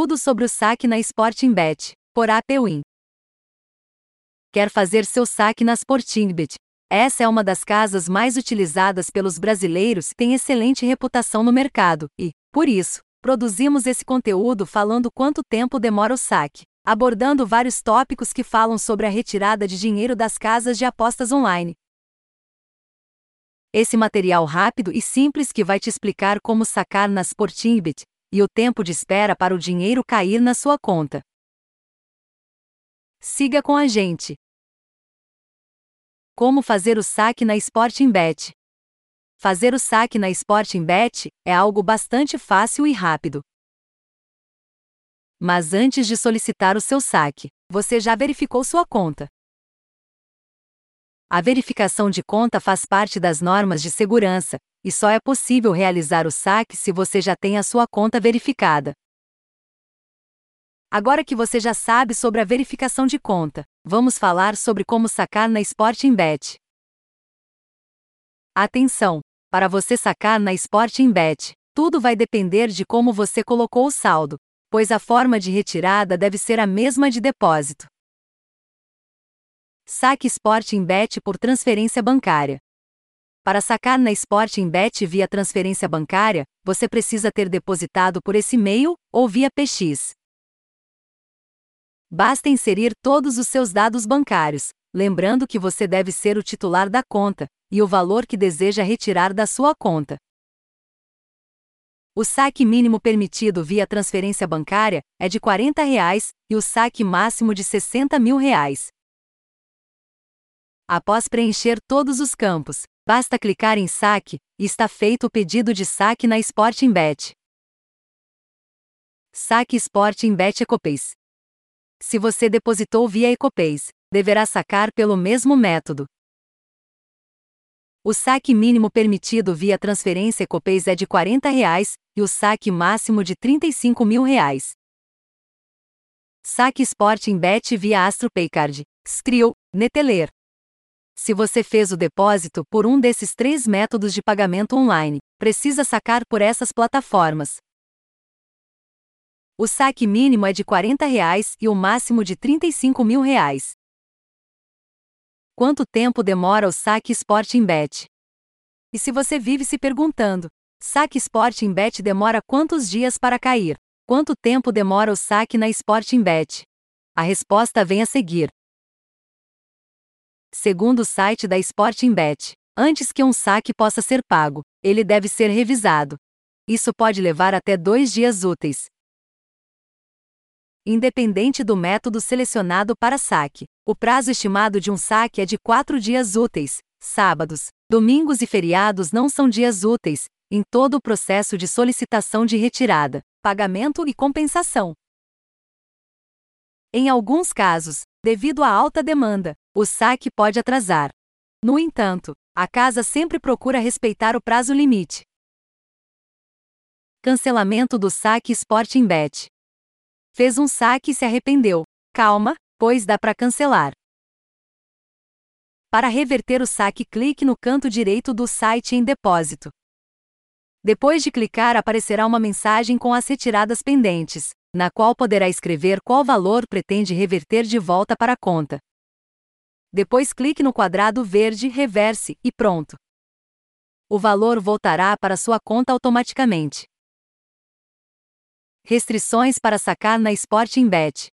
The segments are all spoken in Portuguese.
Tudo sobre o saque na Sportingbet, por APWin. Quer fazer seu saque na Sportingbet? Essa é uma das casas mais utilizadas pelos brasileiros, tem excelente reputação no mercado e, por isso, produzimos esse conteúdo falando quanto tempo demora o saque, abordando vários tópicos que falam sobre a retirada de dinheiro das casas de apostas online. Esse material rápido e simples que vai te explicar como sacar na Sportingbet e o tempo de espera para o dinheiro cair na sua conta. Siga com a gente. Como fazer o saque na Sportingbet? Fazer o saque na Sportingbet é algo bastante fácil e rápido. Mas antes de solicitar o seu saque, você já verificou sua conta. A verificação de conta faz parte das normas de segurança, e só é possível realizar o saque se você já tem a sua conta verificada. Agora que você já sabe sobre a verificação de conta, vamos falar sobre como sacar na Sportingbet. Atenção! Para você sacar na Sportingbet, tudo vai depender de como você colocou o saldo, pois a forma de retirada deve ser a mesma de depósito. Saque Sportingbet por transferência bancária. Para sacar na Sportingbet via transferência bancária, você precisa ter depositado por esse meio ou via PX. Basta inserir todos os seus dados bancários, lembrando que você deve ser o titular da conta e o valor que deseja retirar da sua conta. O saque mínimo permitido via transferência bancária é de 40 reais, e o saque máximo de 60 mil reais. Após preencher todos os campos, basta clicar em Saque e está feito o pedido de saque na Sportingbet. Saque Sportingbet Ecopays. Se você depositou via Ecopays, deverá sacar pelo mesmo método. O saque mínimo permitido via transferência Ecopays é de 40 reais, e o saque máximo de 35 mil reais. Saque Sportingbet via Astro Paycard, Skrill, Neteler. Se você fez o depósito por um desses três métodos de pagamento online, precisa sacar por essas plataformas. O saque mínimo é de 40 reais e o máximo de 35 mil reais. Quanto tempo demora o saque Sporting Bet? E se você vive se perguntando, saque Sporting Bet demora quantos dias para cair? Quanto tempo demora o saque na Sporting Bet? A resposta vem a seguir. Segundo o site da Sportingbet, antes que um saque possa ser pago, ele deve ser revisado. Isso pode levar até dois dias úteis. Independente do método selecionado para saque, o prazo estimado de um saque é de quatro dias úteis. Sábados, domingos e feriados não são dias úteis, em todo o processo de solicitação de retirada, pagamento e compensação. Em alguns casos, devido à alta demanda, o saque pode atrasar. No entanto, a casa sempre procura respeitar o prazo limite. Cancelamento do saque Sporting Bet. Fez um saque e se arrependeu. Calma, pois dá para cancelar. Para reverter o saque, clique no canto direito do site em depósito. Depois de clicar, aparecerá uma mensagem com as retiradas pendentes, na qual poderá escrever qual valor pretende reverter de volta para a conta. Depois clique no quadrado verde Reverse e pronto. O valor voltará para sua conta automaticamente. Restrições para sacar na Sporting Bet.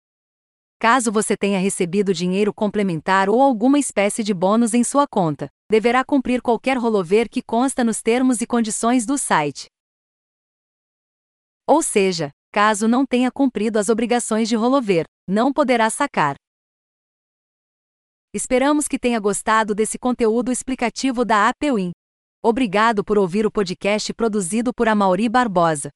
Caso você tenha recebido dinheiro complementar ou alguma espécie de bônus em sua conta, deverá cumprir qualquer rolover que consta nos termos e condições do site. Ou seja, caso não tenha cumprido as obrigações de rolover, não poderá sacar. Esperamos que tenha gostado desse conteúdo explicativo da APWin. Obrigado por ouvir o podcast produzido por Amauri Barbosa.